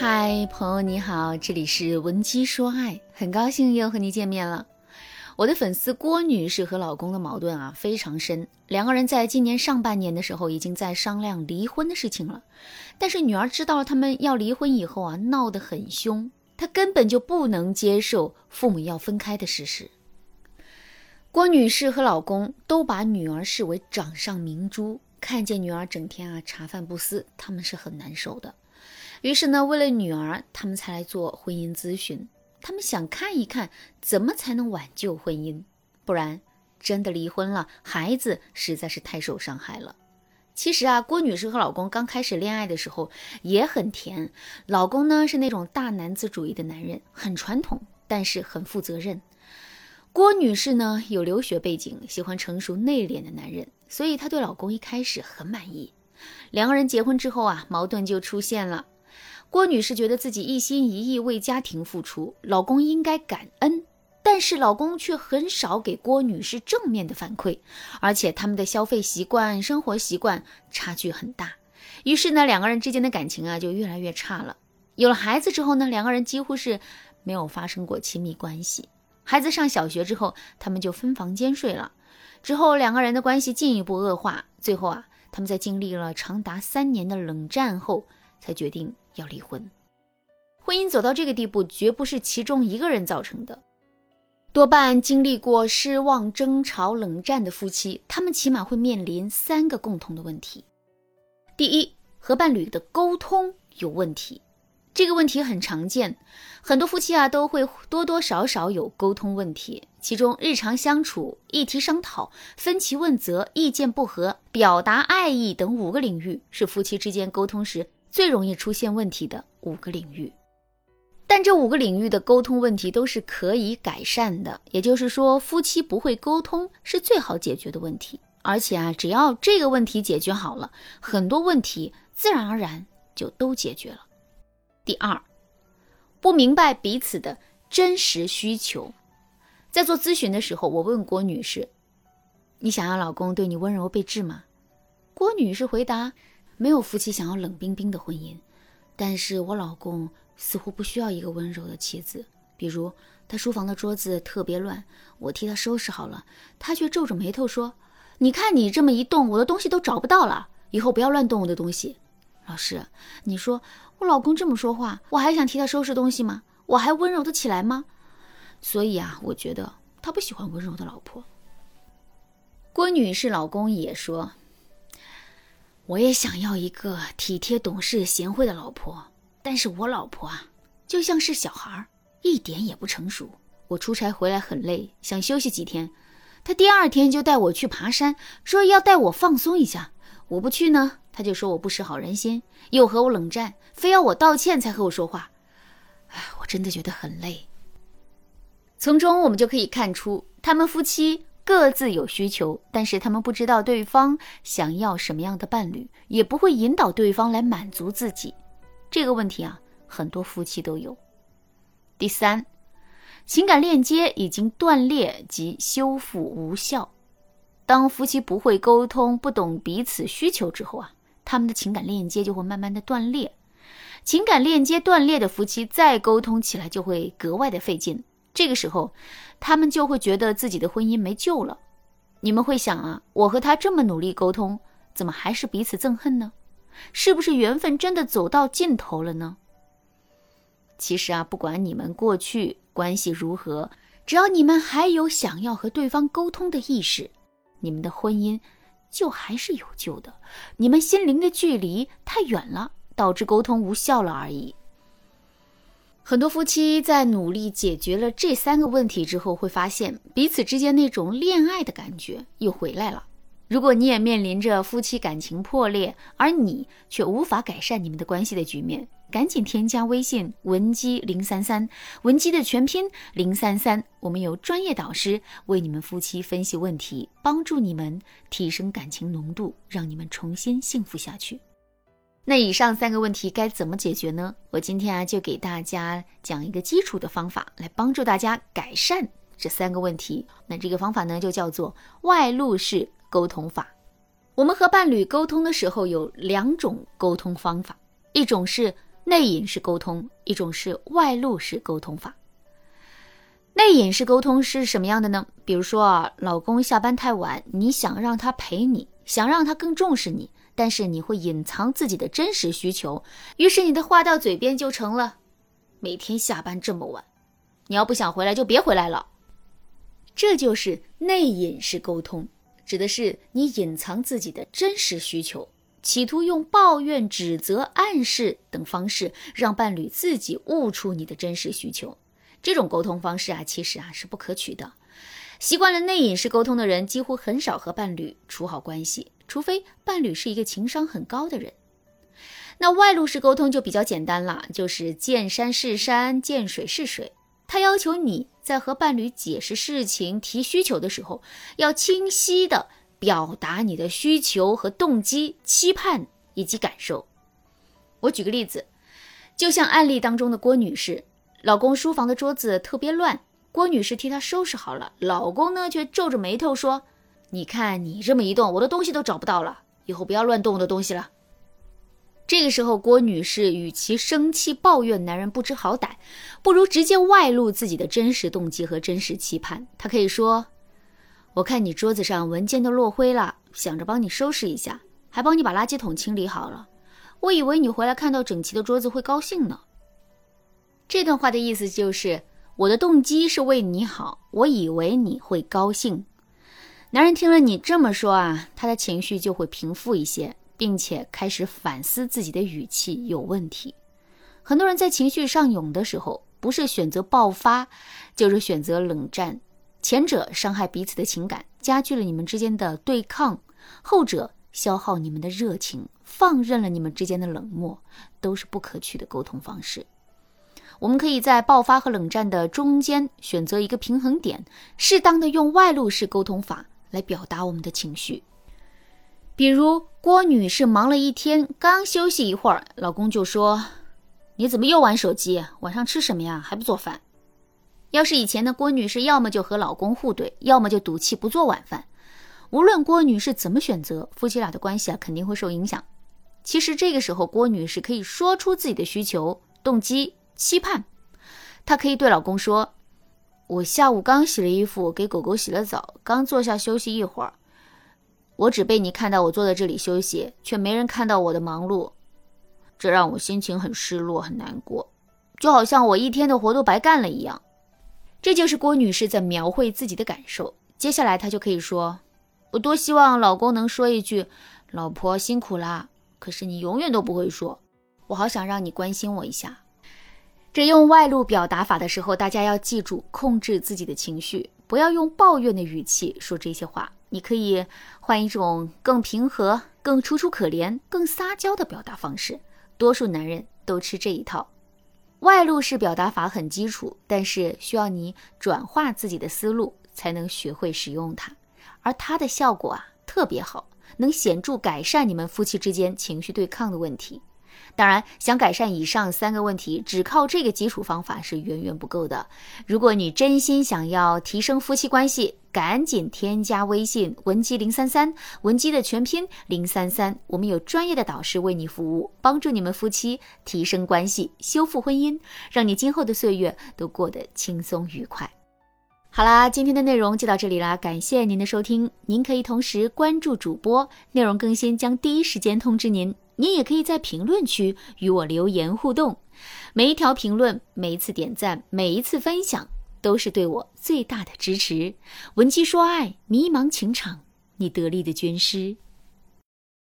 嗨，朋友你好，这里是文姬说爱，很高兴又和你见面了。我的粉丝郭女士和老公的矛盾啊非常深，两个人在今年上半年的时候已经在商量离婚的事情了。但是女儿知道了他们要离婚以后啊，闹得很凶，她根本就不能接受父母要分开的事实。郭女士和老公都把女儿视为掌上明珠，看见女儿整天啊茶饭不思，他们是很难受的。于是呢，为了女儿，他们才来做婚姻咨询。他们想看一看怎么才能挽救婚姻，不然真的离婚了，孩子实在是太受伤害了。其实啊，郭女士和老公刚开始恋爱的时候也很甜。老公呢是那种大男子主义的男人，很传统，但是很负责任。郭女士呢有留学背景，喜欢成熟内敛的男人，所以她对老公一开始很满意。两个人结婚之后啊，矛盾就出现了。郭女士觉得自己一心一意为家庭付出，老公应该感恩，但是老公却很少给郭女士正面的反馈，而且他们的消费习惯、生活习惯差距很大，于是呢，两个人之间的感情啊就越来越差了。有了孩子之后呢，两个人几乎是没有发生过亲密关系。孩子上小学之后，他们就分房间睡了，之后两个人的关系进一步恶化，最后啊，他们在经历了长达三年的冷战后，才决定。要离婚，婚姻走到这个地步，绝不是其中一个人造成的，多半经历过失望、争吵、冷战的夫妻，他们起码会面临三个共同的问题：第一，和伴侣的沟通有问题，这个问题很常见，很多夫妻啊都会多多少少有沟通问题，其中日常相处、议题商讨、分歧问责、意见不合、表达爱意等五个领域，是夫妻之间沟通时。最容易出现问题的五个领域，但这五个领域的沟通问题都是可以改善的。也就是说，夫妻不会沟通是最好解决的问题。而且啊，只要这个问题解决好了，很多问题自然而然就都解决了。第二，不明白彼此的真实需求。在做咨询的时候，我问郭女士：“你想要老公对你温柔备至吗？”郭女士回答。没有夫妻想要冷冰冰的婚姻，但是我老公似乎不需要一个温柔的妻子。比如他书房的桌子特别乱，我替他收拾好了，他却皱着眉头说：“你看你这么一动，我的东西都找不到了。以后不要乱动我的东西。”老师，你说我老公这么说话，我还想替他收拾东西吗？我还温柔的起来吗？所以啊，我觉得他不喜欢温柔的老婆。郭女士老公也说。我也想要一个体贴、懂事、贤惠的老婆，但是我老婆啊，就像是小孩，一点也不成熟。我出差回来很累，想休息几天，他第二天就带我去爬山，说要带我放松一下。我不去呢，他就说我不识好人心，又和我冷战，非要我道歉才和我说话。哎，我真的觉得很累。从中我们就可以看出，他们夫妻。各自有需求，但是他们不知道对方想要什么样的伴侣，也不会引导对方来满足自己。这个问题啊，很多夫妻都有。第三，情感链接已经断裂及修复无效。当夫妻不会沟通、不懂彼此需求之后啊，他们的情感链接就会慢慢的断裂。情感链接断裂的夫妻再沟通起来就会格外的费劲。这个时候，他们就会觉得自己的婚姻没救了。你们会想啊，我和他这么努力沟通，怎么还是彼此憎恨呢？是不是缘分真的走到尽头了呢？其实啊，不管你们过去关系如何，只要你们还有想要和对方沟通的意识，你们的婚姻就还是有救的。你们心灵的距离太远了，导致沟通无效了而已。很多夫妻在努力解决了这三个问题之后，会发现彼此之间那种恋爱的感觉又回来了。如果你也面临着夫妻感情破裂，而你却无法改善你们的关系的局面，赶紧添加微信文姬零三三，文姬的全拼零三三，我们有专业导师为你们夫妻分析问题，帮助你们提升感情浓度，让你们重新幸福下去。那以上三个问题该怎么解决呢？我今天啊就给大家讲一个基础的方法，来帮助大家改善这三个问题。那这个方法呢就叫做外露式沟通法。我们和伴侣沟通的时候有两种沟通方法，一种是内隐式沟通，一种是外露式沟通法。内隐式沟通是什么样的呢？比如说啊，老公下班太晚，你想让他陪你，想让他更重视你，但是你会隐藏自己的真实需求，于是你的话到嘴边就成了：每天下班这么晚，你要不想回来就别回来了。这就是内隐式沟通，指的是你隐藏自己的真实需求，企图用抱怨、指责、暗示等方式让伴侣自己悟出你的真实需求。这种沟通方式啊，其实啊是不可取的。习惯了内隐式沟通的人，几乎很少和伴侣处好关系，除非伴侣是一个情商很高的人。那外露式沟通就比较简单了，就是见山是山，见水是水。他要求你在和伴侣解释事情、提需求的时候，要清晰的表达你的需求和动机、期盼以及感受。我举个例子，就像案例当中的郭女士。老公书房的桌子特别乱，郭女士替他收拾好了，老公呢却皱着眉头说：“你看你这么一动，我的东西都找不到了，以后不要乱动我的东西了。”这个时候，郭女士与其生气抱怨男人不知好歹，不如直接外露自己的真实动机和真实期盼。她可以说：“我看你桌子上文件都落灰了，想着帮你收拾一下，还帮你把垃圾桶清理好了。我以为你回来看到整齐的桌子会高兴呢。”这段话的意思就是，我的动机是为你好，我以为你会高兴。男人听了你这么说啊，他的情绪就会平复一些，并且开始反思自己的语气有问题。很多人在情绪上涌的时候，不是选择爆发，就是选择冷战。前者伤害彼此的情感，加剧了你们之间的对抗；后者消耗你们的热情，放任了你们之间的冷漠，都是不可取的沟通方式。我们可以在爆发和冷战的中间选择一个平衡点，适当的用外露式沟通法来表达我们的情绪。比如郭女士忙了一天，刚休息一会儿，老公就说：“你怎么又玩手机？晚上吃什么呀？还不做饭？”要是以前的郭女士，要么就和老公互怼，要么就赌气不做晚饭。无论郭女士怎么选择，夫妻俩的关系啊肯定会受影响。其实这个时候，郭女士可以说出自己的需求、动机。期盼，她可以对老公说：“我下午刚洗了衣服，给狗狗洗了澡，刚坐下休息一会儿。我只被你看到我坐在这里休息，却没人看到我的忙碌，这让我心情很失落，很难过，就好像我一天的活都白干了一样。”这就是郭女士在描绘自己的感受。接下来她就可以说：“我多希望老公能说一句，老婆辛苦啦。可是你永远都不会说，我好想让你关心我一下。”这用外露表达法的时候，大家要记住控制自己的情绪，不要用抱怨的语气说这些话。你可以换一种更平和、更楚楚可怜、更撒娇的表达方式。多数男人都吃这一套。外露式表达法很基础，但是需要你转化自己的思路，才能学会使用它。而它的效果啊特别好，能显著改善你们夫妻之间情绪对抗的问题。当然，想改善以上三个问题，只靠这个基础方法是远远不够的。如果你真心想要提升夫妻关系，赶紧添加微信文姬零三三，文姬的全拼零三三，我们有专业的导师为你服务，帮助你们夫妻提升关系，修复婚姻，让你今后的岁月都过得轻松愉快。好啦，今天的内容就到这里啦，感谢您的收听。您可以同时关注主播，内容更新将第一时间通知您。你也可以在评论区与我留言互动，每一条评论、每一次点赞、每一次分享，都是对我最大的支持。文姬说爱，迷茫情场，你得力的军师。